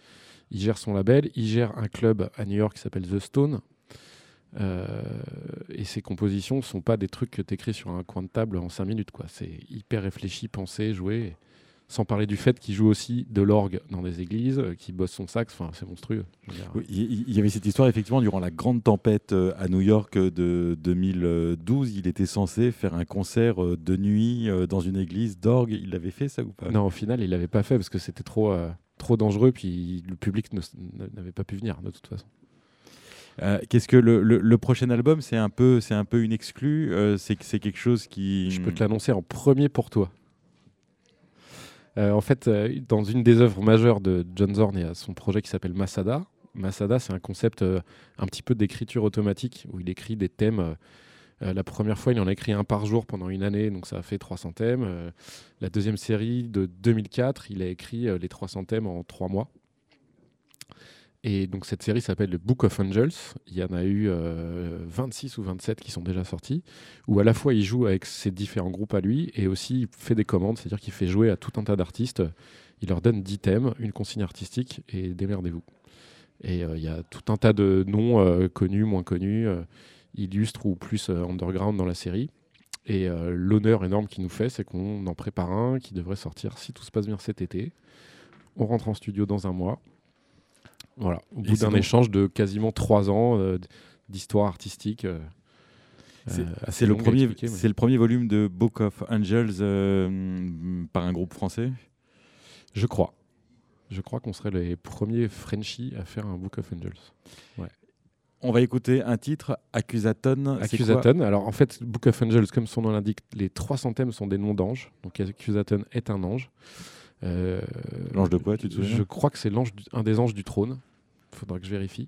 Il gère son label, il gère un club à New York qui s'appelle The Stone, euh, et ces compositions ne sont pas des trucs que tu écris sur un coin de table en 5 minutes. quoi. C'est hyper réfléchi, pensé, joué. Sans parler du fait qu'il joue aussi de l'orgue dans des églises, euh, qu'il bosse son sax, enfin, c'est monstrueux. il y avait cette histoire, effectivement, durant la grande tempête euh, à New York de 2012, il était censé faire un concert de nuit dans une église d'orgue. Il l'avait fait, ça ou pas? Non, au final, il l'avait pas fait parce que c'était trop, trop dangereux, puis le public n'avait pas pu venir, de toute façon. Euh, qu'est-ce que le, prochain album, c'est un peu, c'est un peu une exclue. Euh, c'est quelque chose qui. Je peux te l'annoncer en premier pour toi. Euh, en fait, dans une des œuvres majeures de John Zorn, il y a son projet qui s'appelle Masada. Masada, c'est un concept un petit peu d'écriture automatique où il écrit des thèmes. la première fois, il en a écrit un par jour pendant une année, donc ça a fait 300 thèmes. la deuxième série de 2004, il a écrit les 300 thèmes en trois mois. Et donc cette série s'appelle le Book of Angels. Il y en a eu 26 euh, ou 27 qui sont déjà sortis, où à la fois il joue avec ses différents groupes à lui, et aussi il fait des commandes, c'est-à-dire qu'il fait jouer à tout un tas d'artistes. Il leur donne 10 thèmes, une consigne artistique, et démerdez-vous. Et euh, il y a tout un tas de noms euh, connus, moins connus, illustres ou plus underground dans la série. Et l'honneur énorme qu'il nous fait, c'est qu'on en prépare un qui devrait sortir, si tout se passe bien cet été. On rentre en studio dans un mois voilà, au bout d'un échange de quasiment trois ans euh, d'histoire artistique. Euh, euh, c'est le, premier, c'est le premier volume de Book of Angels par un groupe français? Je crois. Je crois qu'on serait les premiers Frenchies à faire un Book of Angels. Ouais. On va écouter un titre, Accusaton. Accusaton. Alors en fait, Book of Angels, comme son nom l'indique, les 300 thèmes sont des noms d'anges. Donc Accusaton est un ange. Euh, l'ange de quoi, tu te souviens? Je crois que c'est l'ange, un des anges du trône. Il faudra que je vérifie.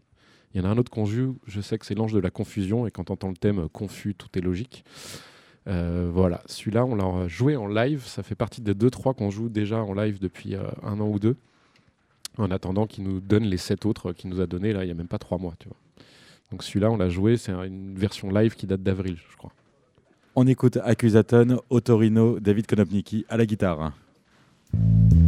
Il y en a un autre qu'on joue, je sais que c'est l'ange de la confusion, et quand on entend le thème confus, tout est logique. Euh, voilà, celui-là, on l'a joué en live. Ça fait partie des 2-3 qu'on joue déjà en live depuis euh, un an ou deux. En attendant qu'il nous donne les 7 autres qu'il nous a donné là, il n'y a même pas 3 mois. Tu vois. Donc celui-là, on l'a joué. C'est une version live qui date d'avril, je crois. On écoute Accusaton, Otorino, David Konopnicki à la guitare. Thank you.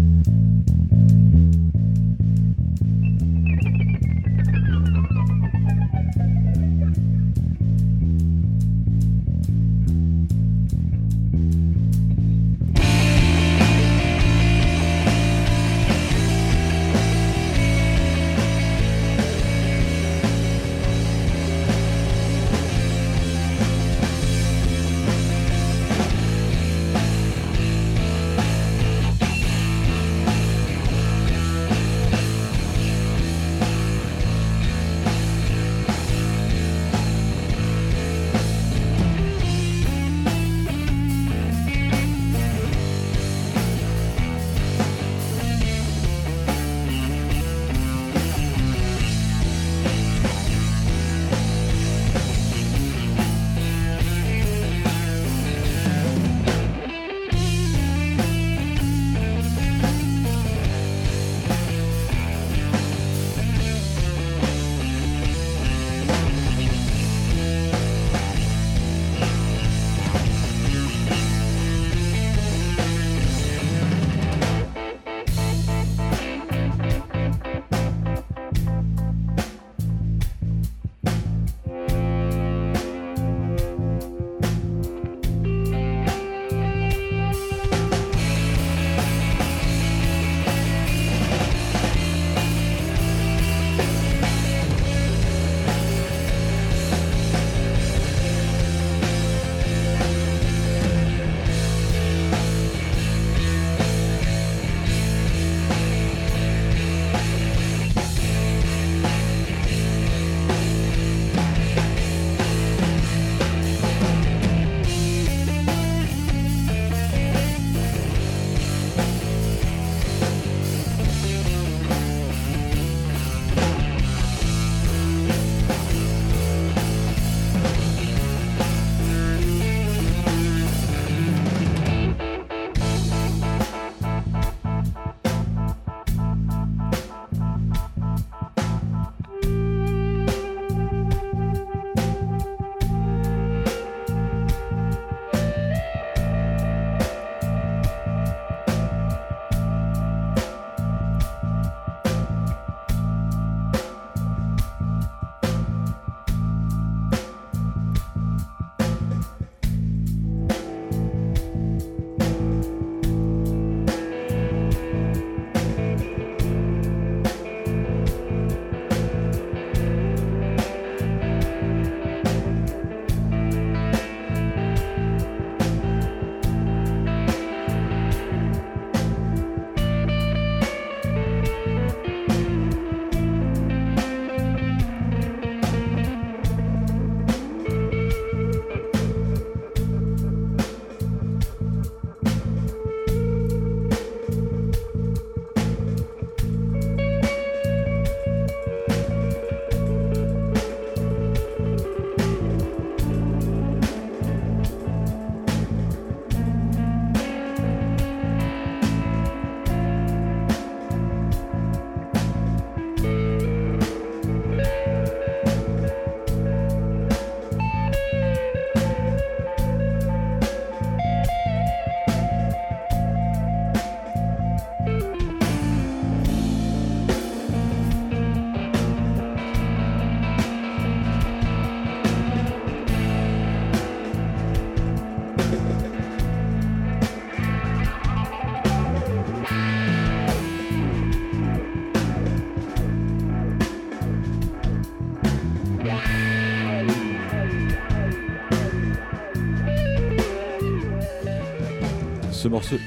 Ce morceau,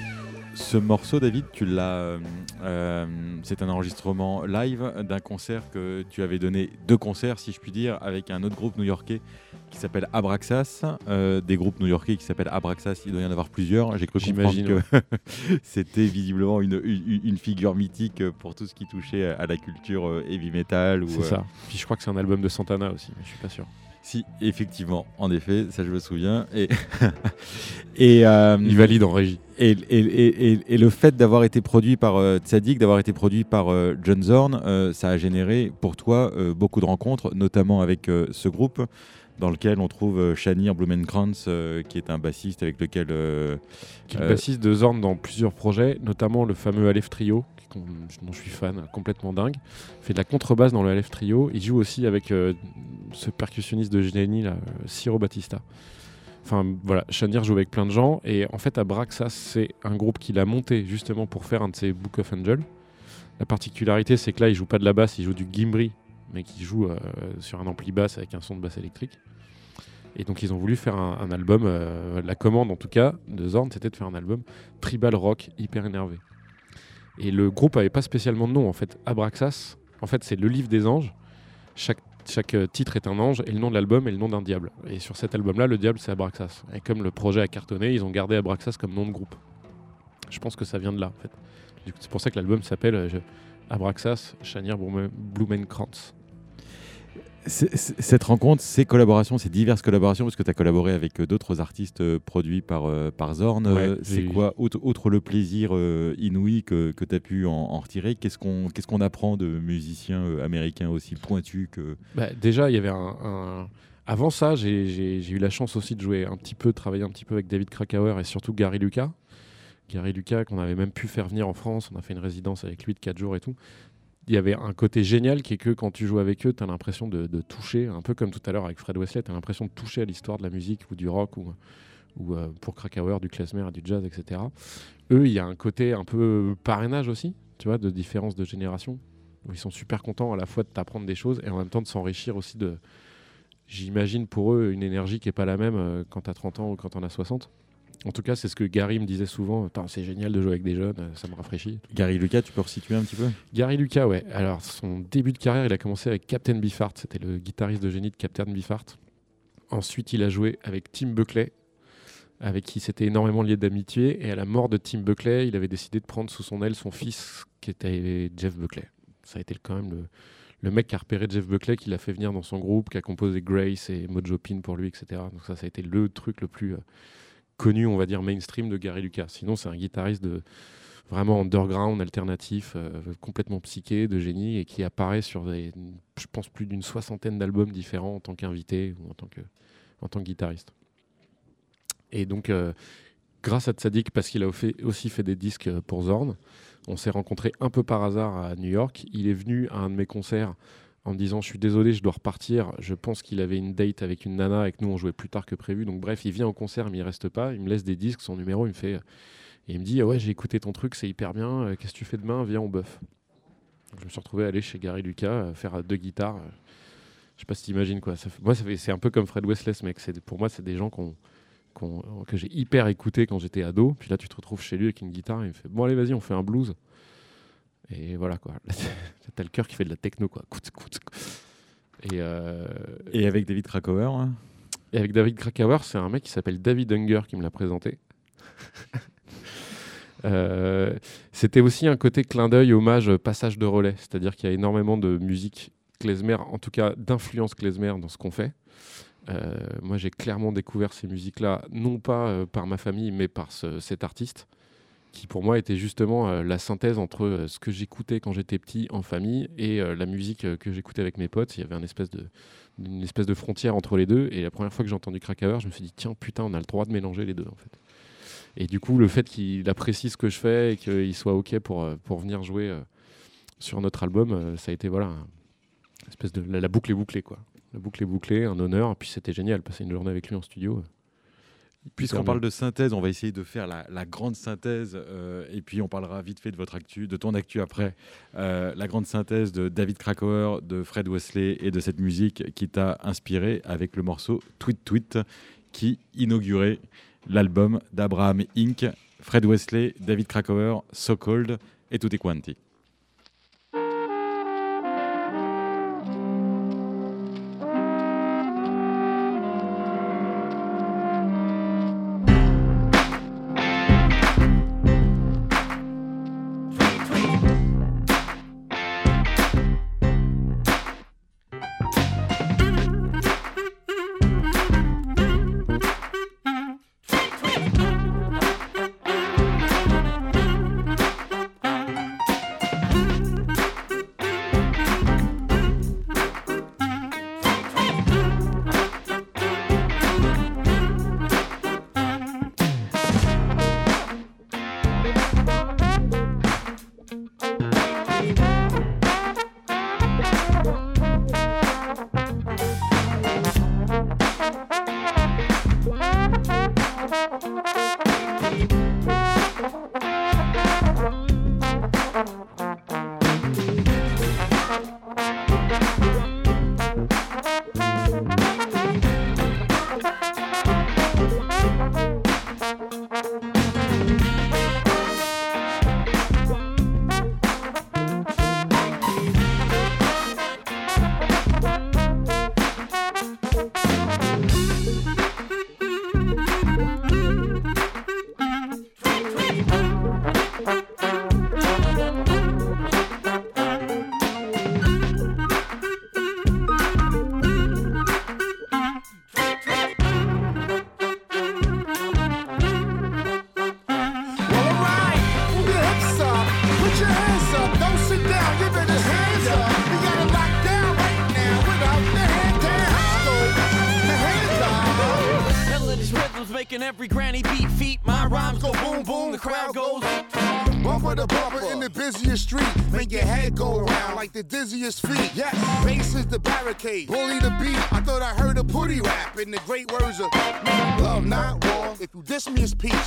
ce morceau, David, tu l'as. Euh, euh, c'est un enregistrement live d'un concert que tu avais donné, deux concerts, si je puis dire, avec un autre groupe new-yorkais qui s'appelle Abraxas. Euh, des groupes new-yorkais qui s'appellent Abraxas, il doit y en avoir plusieurs. J'ai cru comprendre que c'était visiblement une, une, figure mythique pour tout ce qui touchait à la culture heavy metal. C'est ça. Puis je crois que c'est un album de Santana aussi, mais je suis pas sûr. Si, effectivement, en effet, ça je me souviens. Et, et euh, il valide en régie. Et, et, et le fait d'avoir été produit par euh, Tzadik, d'avoir été produit par euh, John Zorn, euh, ça a généré pour toi beaucoup de rencontres, notamment avec ce groupe dans lequel on trouve Shanir Blumenkrantz, qui est un bassiste avec lequel. qui est le bassiste de Zorn dans plusieurs projets, notamment le fameux Aleph Trio, dont je suis fan, complètement dingue. Il fait de la contrebasse dans le Aleph Trio. Il joue aussi avec ce percussionniste de génie, là, Ciro Batista. Enfin voilà, Shanir joue avec plein de gens et en fait Abraxas c'est un groupe qu'il a monté justement pour faire un de ses Book of Angel. La particularité c'est que là il joue pas de la basse, il joue du gimbri mais qui joue euh, sur un ampli basse avec un son de basse électrique. Et donc ils ont voulu faire un, album, euh, la commande en tout cas de Zorn c'était de faire un album tribal rock hyper énervé. Et le groupe avait pas spécialement de nom en fait. Abraxas, en fait c'est le livre des anges. Chaque chaque euh, titre est un ange et le nom de l'album est le nom d'un diable. Et sur cet album-là, le diable, c'est Abraxas. Et comme le projet a cartonné, ils ont gardé Abraxas comme nom de groupe. Je pense que ça vient de là, en fait. C'est pour ça que l'album s'appelle euh, Abraxas, Chanier Blumenkrantz cette rencontre, ces collaborations, ces diverses collaborations, parce que tu as collaboré avec euh, d'autres artistes euh, produits par, euh, par Zorn, c'est quoi, outre, le plaisir inouï que, que tu as pu en, retirer, qu'est-ce qu'on qu'est-ce qu'on apprend de musiciens américains aussi pointus que... Bah, déjà, il y avait un... Avant ça, j'ai eu la chance aussi de jouer un petit peu, de travailler un petit peu avec David Krakauer et surtout Gary Lucas. Gary Lucas, qu'on avait même pu faire venir en France, on a fait une résidence avec lui de 4 jours et tout il y avait un côté génial qui est que quand tu joues avec eux, tu as l'impression de, toucher, un peu comme tout à l'heure avec Fred Wesley, tu as l'impression de toucher à l'histoire de la musique ou du rock ou, ou euh, pour Krakauer, du klezmer et du jazz, etc. Eux, il y a un côté un peu parrainage aussi, tu vois, de différence de génération, ils sont super contents à la fois de t'apprendre des choses et en même temps de s'enrichir aussi de, j'imagine pour eux, une énergie qui n'est pas la même euh, quand tu as 30 ans ou quand on a 60. En tout cas, c'est ce que Gary me disait souvent. C'est génial de jouer avec des jeunes, ça me rafraîchit. Gary Lucas, tu peux resituer un petit peu? Gary Lucas, ouais. Alors, son début de carrière, il a commencé avec Captain Biffart. C'était le guitariste de génie de Captain Biffart. Ensuite, il a joué avec Tim Buckley, avec qui s'était énormément lié d'amitié. Et à la mort de Tim Buckley, il avait décidé de prendre sous son aile son fils, qui était Jeff Buckley. Ça a été quand même le, mec qui a repéré Jeff Buckley, qui l'a fait venir dans son groupe, qui a composé Grace et Mojo Pin pour lui, etc. Donc ça, ça a été le truc le plus... Euh, connu, on va dire, mainstream de Gary Lucas. Sinon, c'est un guitariste de vraiment underground, alternatif, euh, complètement psyché, de génie, et qui apparaît sur, je pense, plus d'une soixantaine d'albums différents en tant qu'invité ou en tant que, tant guitariste. Et donc, euh, grâce à Tzadik, parce qu'il a aussi fait des disques euh, pour Zorn, on s'est rencontrés un peu par hasard à New York. Il est venu à un de mes concerts en me disant je suis désolé, je dois repartir. Je pense qu'il avait une date avec une nana et que nous on jouait plus tard que prévu. Donc bref, il vient au concert mais il reste pas. Il me laisse des disques, son numéro, il me fait et il me dit ouais j'ai écouté ton truc, c'est hyper bien. Euh, qu'est-ce que tu fais demain? Viens on buff. je me suis retrouvé à aller chez Gary Lucas euh, faire deux guitares. Je sais pas si tu imagines quoi. Moi c'est un peu comme Fred Wesley mec. Pour moi c'est des gens que j'ai hyper écouté quand j'étais ado. Puis là tu te retrouves chez lui avec une guitare il me fait bon allez vas-y on fait un blues. Et voilà quoi. T'as le cœur qui fait de la techno quoi. Et, euh, et avec David Krakauer hein Et avec David Krakauer, c'est un mec qui s'appelle David Unger qui me l'a présenté. Euh, c'était aussi un côté clin d'œil, hommage, passage de relais. C'est-à-dire qu'il y a énormément de musique klezmer, en tout cas d'influence klezmer dans ce qu'on fait. Euh, moi, j'ai clairement découvert ces musiques-là, non pas par ma famille, mais par cet artiste qui pour moi était justement euh, la synthèse entre euh, ce que j'écoutais quand j'étais petit en famille et euh, la musique que j'écoutais avec mes potes. Il y avait une espèce, de, une espèce de frontière entre les deux. Et la première fois que j'ai entendu Krakauer, je me suis dit, tiens, putain, on a le droit de mélanger les deux en fait. Et du coup, le fait qu'il apprécie ce que je fais et qu'il soit OK pour, pour venir jouer sur notre album, ça a été voilà, une espèce de. La, la, boucle est bouclée, quoi. La boucle est bouclée, un honneur. Et puis c'était génial, passer une journée avec lui en studio. Puisqu'on parle de synthèse, on va essayer de faire la, grande synthèse, euh, et puis on parlera vite fait de votre actu, de ton actu après. Euh, la grande synthèse de David Krakauer, de Fred Wesley et de cette musique qui t'a inspiré avec le morceau Tweet Tweet qui inaugurait l'album d'Abraham Inc. Fred Wesley, David Krakauer, So Cold et Tutti Quanti.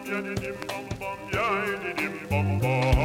Yeah, ya di dim bum bum, Yeah, di dim bum bum.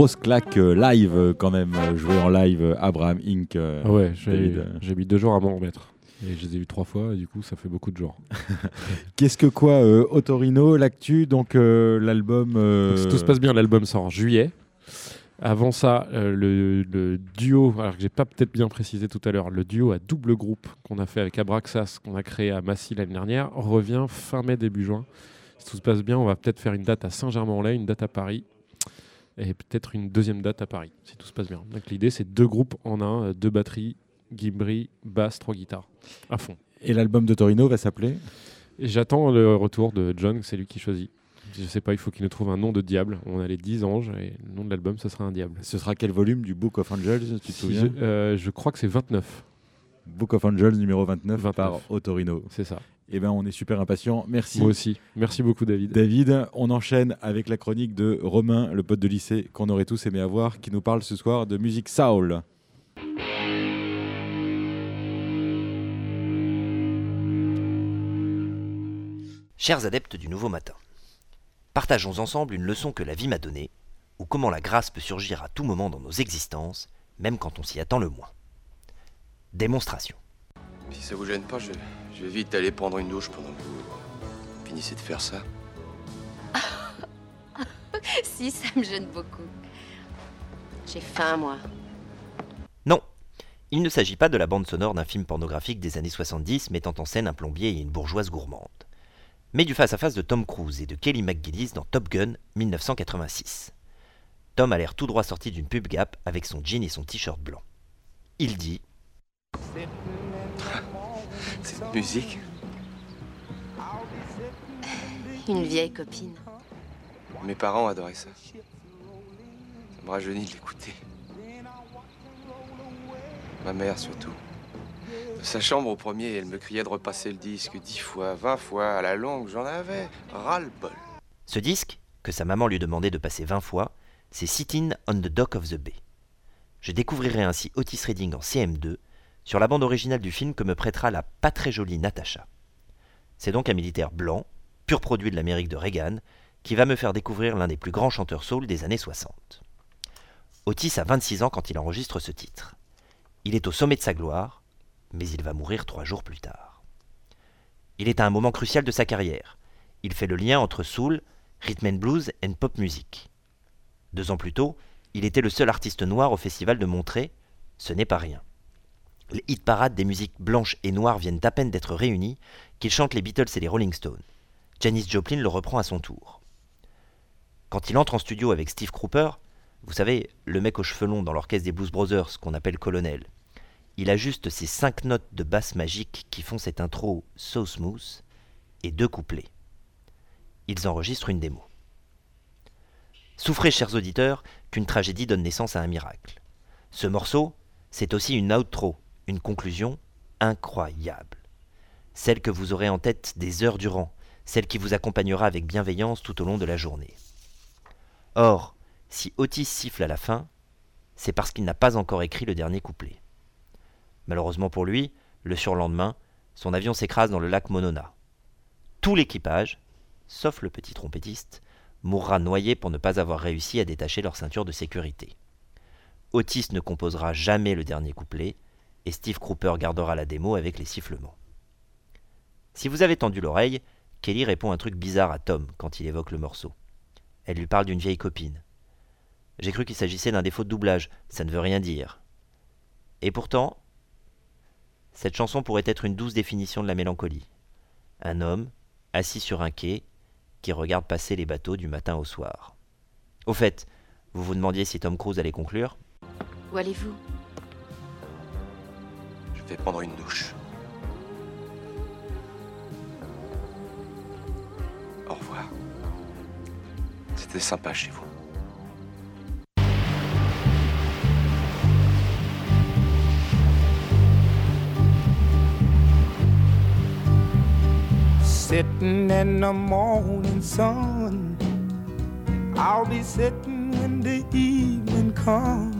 Grosse claque euh, live euh, quand même, euh, jouer en live Abraham Inc. Ah ouais, j'ai mis deux jours à m'en remettre. Et je les ai vus trois fois, et du coup, ça fait beaucoup de jours. Qu'est-ce que quoi, euh, Otorino, l'actu, donc l'album. Si tout se passe bien, l'album sort en juillet. Avant ça, le, duo, alors que j'ai pas peut-être bien précisé tout à l'heure, le duo à double groupe qu'on a fait avec Abraxas, qu'on a créé à Massy l'année dernière, revient fin mai, début juin. Si tout se passe bien, on va peut-être faire une date à Saint-Germain-en-Laye, une date à Paris, et peut-être une deuxième date à Paris, si tout se passe bien. Donc l'idée, c'est deux groupes en un, deux batteries, Guibri, basse, trois guitares, à fond. Et l'album de Torino va s'appeler J'attends le retour de John, c'est lui qui choisit. Je sais pas, il faut qu'il nous trouve un nom de diable. On a les 10 anges et le nom de l'album, ce sera un diable. Ce sera quel volume du Book of Angels, tu te souviens je, euh, je crois que c'est 29. Book of Angels numéro 29, par Otorino. C'est ça. Eh ben, on est super impatient. Merci. Moi aussi. Merci beaucoup, David. David, on enchaîne avec la chronique de Romain, le pote de lycée qu'on aurait tous aimé avoir, qui nous parle ce soir de musique soul. Chers adeptes du nouveau matin, partageons ensemble une leçon que la vie m'a donnée, ou comment la grâce peut surgir à tout moment dans nos existences, même quand on s'y attend le moins. Démonstration. Si ça vous gêne pas, je, vais vite aller prendre une douche pendant que vous finissez de faire ça. si, ça me gêne beaucoup. J'ai faim, moi. Non, il ne s'agit pas de la bande sonore d'un film pornographique des années 70 mettant en scène un plombier et une bourgeoise gourmande mais du face-à-face de Tom Cruise et de Kelly McGillis dans Top Gun 1986. Tom a l'air tout droit sorti d'une pub Gap avec son jean et son t-shirt blanc. Il dit Cette musique Une vieille copine. Mes parents adoraient ça. Ça me rajeunit de l'écouter. Ma mère surtout sa chambre au premier, elle me criait de repasser le disque dix fois, vingt fois, à la longue, j'en avais ras-le-bol. Ce disque, que sa maman lui demandait de passer vingt fois, c'est Sitting on the Dock of the Bay. Je découvrirai ainsi Otis Redding en CM2 sur la bande originale du film que me prêtera la pas très jolie Natasha. C'est donc un militaire blanc, pur produit de l'Amérique de Reagan, qui va me faire découvrir l'un des plus grands chanteurs soul des années 60. Otis a 26 ans quand il enregistre ce titre. Il est au sommet de sa gloire, mais il va mourir trois jours plus tard. Il est à un moment crucial de sa carrière. Il fait le lien entre soul, rhythm and blues et pop music. Deux ans plus tôt, il était le seul artiste noir au festival de Montreux. Ce n'est pas rien. Les hit parades des musiques blanches et noires viennent à peine d'être réunies qu'il chante les Beatles et les Rolling Stones. Janis Joplin le reprend à son tour. Quand il entre en studio avec Steve Cropper, vous savez, le mec aux cheveux longs dans l'orchestre des Blues Brothers qu'on appelle colonel, il ajuste ces cinq notes de basse magique qui font cette intro so smooth et deux couplets. Ils enregistrent une démo. Souffrez, chers auditeurs, qu'une tragédie donne naissance à un miracle. Ce morceau, c'est aussi une outro, une conclusion incroyable. Celle que vous aurez en tête des heures durant, celle qui vous accompagnera avec bienveillance tout au long de la journée. Or, si Otis siffle à la fin, c'est parce qu'il n'a pas encore écrit le dernier couplet. Malheureusement pour lui, le surlendemain, son avion s'écrase dans le lac Monona. Tout l'équipage, sauf le petit trompettiste, mourra noyé pour ne pas avoir réussi à détacher leur ceinture de sécurité. Otis ne composera jamais le dernier couplet, et Steve Cropper gardera la démo avec les sifflements. Si vous avez tendu l'oreille, Kelly répond un truc bizarre à Tom quand il évoque le morceau. Elle lui parle d'une vieille copine. J'ai cru qu'il s'agissait d'un défaut de doublage, ça ne veut rien dire. Et pourtant, cette chanson pourrait être une douce définition de la mélancolie. Un homme, assis sur un quai, qui regarde passer les bateaux du matin au soir. Au fait, vous vous demandiez si Tom Cruise allait conclure Où allez-vous? Prendre une douche. Au revoir. C'était sympa chez vous. sitting in the morning sun. I'll be sitting when the evening comes,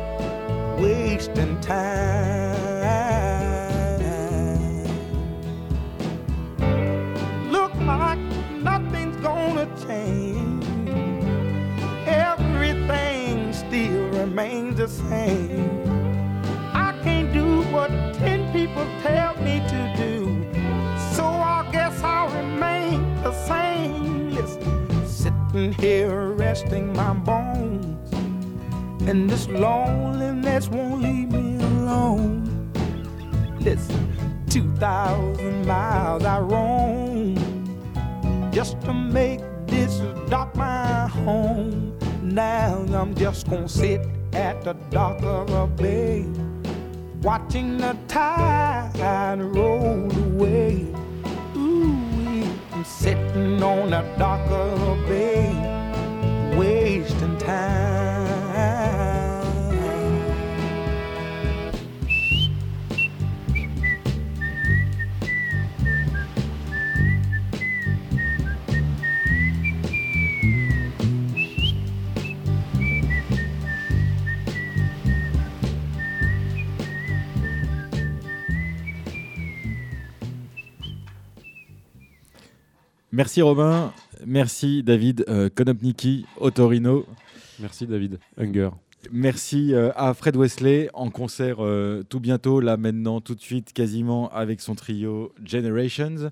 wasting time. Look like nothing's gonna change. Everything still remains the same. I can't do what ten people tell me to do. So I guess I'll remain the same. Listen, sitting here resting my bones. And this loneliness won't leave me alone. Listen, 2,000 miles I roam just to make this dock my home. Now I'm just gonna sit at the dock of a bay, watching the tide roll away. Ooh, I'm sitting on the dock of a bay, wasting time. Merci Robin, merci David euh, Konopniki, Otorino. Merci David Hunger. Merci euh, à Fred Wesley en concert euh, tout bientôt, là maintenant, tout de suite, quasiment avec son trio Generations.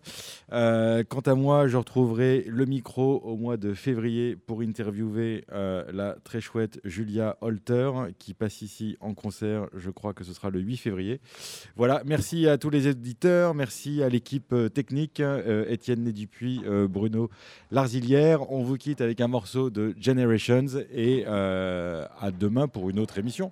Euh, quant à moi, je retrouverai le micro au mois de février pour interviewer la très chouette Julia Holter qui passe ici en concert. Je crois que ce sera le 8 février. Voilà, merci à tous les éditeurs, merci à l'équipe technique, Étienne Dupuis, Bruno Larzilière. On vous quitte avec un morceau de Generations et à pour une autre émission.